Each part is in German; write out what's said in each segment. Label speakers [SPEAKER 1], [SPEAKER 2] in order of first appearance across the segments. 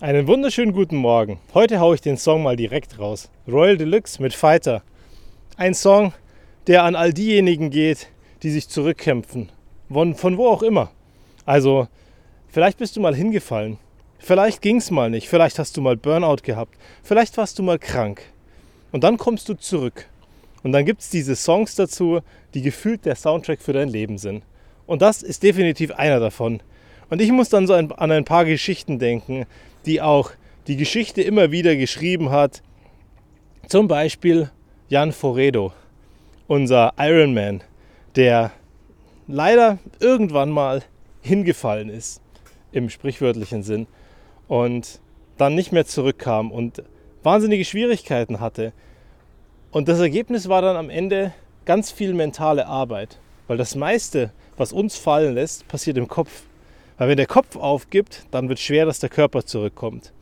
[SPEAKER 1] Einen wunderschönen guten Morgen. Heute haue ich den Song mal direkt raus. Royal Deluxe mit Fighter. Ein Song, der an all diejenigen geht, die sich zurückkämpfen. Von, von wo auch immer. Also, vielleicht bist du mal hingefallen. Vielleicht ging es mal nicht. Vielleicht hast du mal Burnout gehabt. Vielleicht warst du mal krank. Und dann kommst du zurück. Und dann gibt es diese Songs dazu, die gefühlt der Soundtrack für dein Leben sind. Und das ist definitiv einer davon. Und ich muss dann so an ein paar Geschichten denken, die auch die Geschichte immer wieder geschrieben hat. Zum Beispiel Jan Foredo, unser Ironman, der leider irgendwann mal hingefallen ist, im sprichwörtlichen Sinn, und dann nicht mehr zurückkam und wahnsinnige Schwierigkeiten hatte. Und das Ergebnis war dann am Ende ganz viel mentale Arbeit, weil das meiste, was uns fallen lässt, passiert im Kopf. Weil wenn der Kopf aufgibt, dann wird schwer, dass der Körper zurückkommt.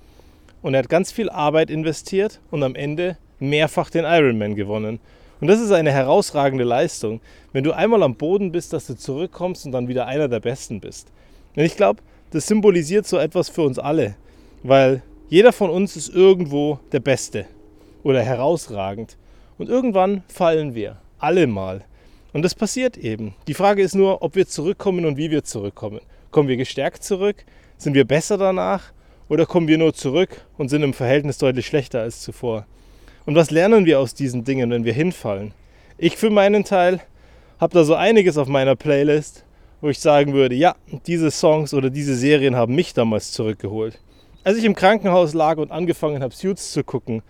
[SPEAKER 1] Und er hat ganz viel Arbeit investiert und am Ende mehrfach den Ironman gewonnen. Und das ist eine herausragende Leistung, wenn du einmal am Boden bist, dass du zurückkommst und dann wieder einer der Besten bist. Und ich glaube, das symbolisiert so etwas für uns alle, weil jeder von uns ist irgendwo der Beste oder herausragend. Und irgendwann fallen wir, alle mal. Und das passiert eben. Die Frage ist nur, ob wir zurückkommen und wie wir zurückkommen. Kommen wir gestärkt zurück? Sind wir besser danach? Oder kommen wir nur zurück und sind im Verhältnis deutlich schlechter als zuvor? Und was lernen wir aus diesen Dingen, wenn wir hinfallen? Ich für meinen Teil habe da so einiges auf meiner Playlist, wo ich sagen würde, ja, diese Songs oder diese Serien haben mich damals zurückgeholt. Als ich im Krankenhaus lag und angefangen habe, Suits zu gucken,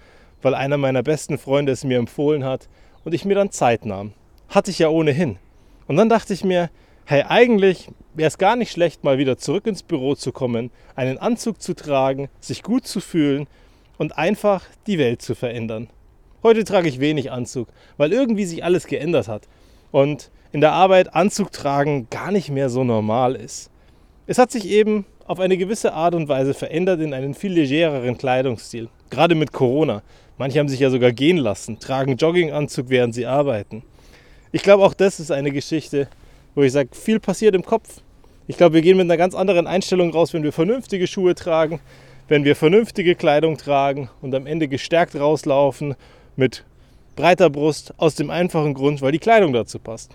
[SPEAKER 1] weil einer meiner besten Freunde es mir empfohlen hat und ich mir dann Zeit nahm. Hatte ich ja ohnehin. Und dann dachte ich mir, hey, eigentlich wäre es gar nicht schlecht, mal wieder zurück ins Büro zu kommen, einen Anzug zu tragen, sich gut zu fühlen und einfach die Welt zu verändern. Heute trage ich wenig Anzug, weil irgendwie sich alles geändert hat und in der Arbeit Anzug tragen gar nicht mehr so normal ist. Es hat sich eben auf eine gewisse Art und Weise verändert in einen viel legereren Kleidungsstil, gerade mit Corona. Manche haben sich ja sogar gehen lassen, tragen Jogginganzug, während sie arbeiten. Ich glaube, auch das ist eine Geschichte, wo ich sage, viel passiert im Kopf. Ich glaube, wir gehen mit einer ganz anderen Einstellung raus, wenn wir vernünftige Schuhe tragen, wenn wir vernünftige Kleidung tragen und am Ende gestärkt rauslaufen mit breiter Brust aus dem einfachen Grund, weil die Kleidung dazu passt.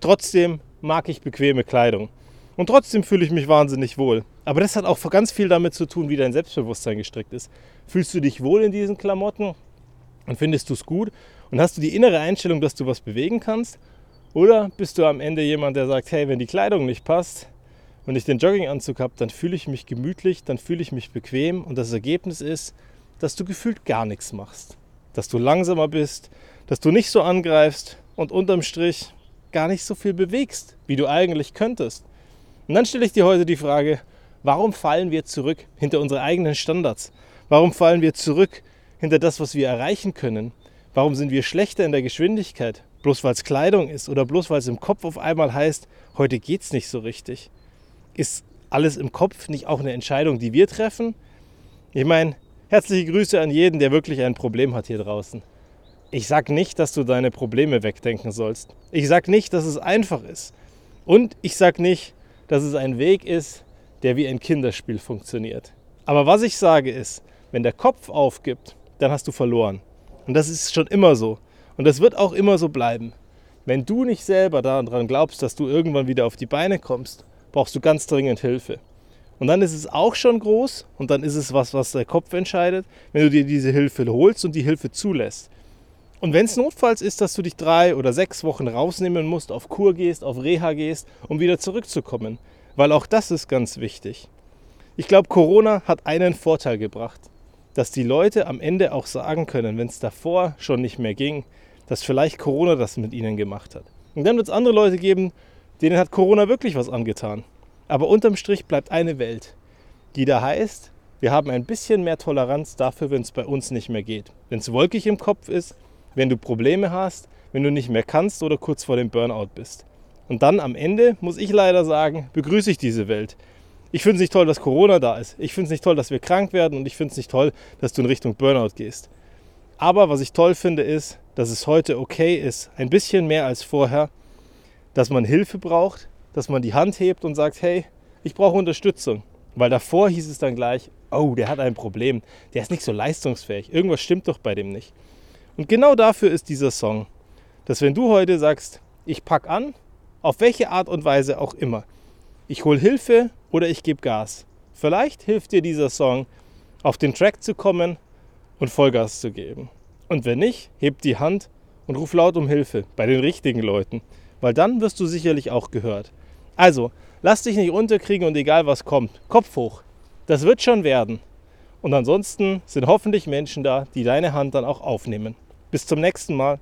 [SPEAKER 1] Trotzdem mag ich bequeme Kleidung. Und trotzdem fühle ich mich wahnsinnig wohl. Aber das hat auch ganz viel damit zu tun, wie dein Selbstbewusstsein gestrickt ist. Fühlst du dich wohl in diesen Klamotten und findest du es gut? Und hast du die innere Einstellung, dass du was bewegen kannst? Oder bist du am Ende jemand, der sagt, hey, wenn die Kleidung nicht passt, wenn ich den Jogginganzug habe, dann fühle ich mich gemütlich, dann fühle ich mich bequem und das Ergebnis ist, dass du gefühlt gar nichts machst. Dass du langsamer bist, dass du nicht so angreifst und unterm Strich gar nicht so viel bewegst, wie du eigentlich könntest. Und dann stelle ich dir heute die Frage, warum fallen wir zurück hinter unsere eigenen Standards? Warum fallen wir zurück hinter das, was wir erreichen können? Warum sind wir schlechter in der Geschwindigkeit? Bloß weil es Kleidung ist oder bloß weil es im Kopf auf einmal heißt, heute geht es nicht so richtig ist alles im Kopf nicht auch eine Entscheidung, die wir treffen? Ich meine, herzliche Grüße an jeden, der wirklich ein Problem hat hier draußen. Ich sage nicht, dass du deine Probleme wegdenken sollst. Ich sage nicht, dass es einfach ist. Und ich sage nicht, dass es ein Weg ist, der wie ein Kinderspiel funktioniert. Aber was ich sage ist, wenn der Kopf aufgibt, dann hast du verloren. Und das ist schon immer so. Und das wird auch immer so bleiben. Wenn du nicht selber daran glaubst, dass du irgendwann wieder auf die Beine kommst brauchst du ganz dringend Hilfe. Und dann ist es auch schon groß und dann ist es was, was der Kopf entscheidet, wenn du dir diese Hilfe holst und die Hilfe zulässt. Und wenn es notfalls ist, dass du dich drei oder sechs Wochen rausnehmen musst, auf Kur gehst, auf Reha gehst, um wieder zurückzukommen. Weil auch das ist ganz wichtig. Ich glaube, Corona hat einen Vorteil gebracht, dass die Leute am Ende auch sagen können, wenn es davor schon nicht mehr ging, dass vielleicht Corona das mit ihnen gemacht hat. Und dann wird es andere Leute geben, denen hat Corona wirklich was angetan. Aber unterm Strich bleibt eine Welt, die da heißt, wir haben ein bisschen mehr Toleranz dafür, wenn es bei uns nicht mehr geht. Wenn es wolkig im Kopf ist, wenn du Probleme hast, wenn du nicht mehr kannst oder kurz vor dem Burnout bist. Und dann am Ende, muss ich leider sagen, begrüße ich diese Welt. Ich finde es nicht toll, dass Corona da ist. Ich finde es nicht toll, dass wir krank werden und ich finde es nicht toll, dass du in Richtung Burnout gehst. Aber was ich toll finde, ist, dass es heute okay ist, ein bisschen mehr als vorher, dass man Hilfe braucht, dass man die Hand hebt und sagt, hey, ich brauche Unterstützung. Weil davor hieß es dann gleich, oh, der hat ein Problem, der ist nicht so leistungsfähig, irgendwas stimmt doch bei dem nicht. Und genau dafür ist dieser Song, dass wenn du heute sagst, ich pack an, auf welche Art und Weise auch immer, ich hole Hilfe oder ich gebe Gas. Vielleicht hilft dir dieser Song, auf den Track zu kommen und Vollgas zu geben. Und wenn nicht, heb die Hand und ruf laut um Hilfe bei den richtigen Leuten, weil dann wirst du sicherlich auch gehört. Also, lass dich nicht unterkriegen und egal was kommt, Kopf hoch. Das wird schon werden. Und ansonsten sind hoffentlich Menschen da, die deine Hand dann auch aufnehmen. Bis zum nächsten Mal.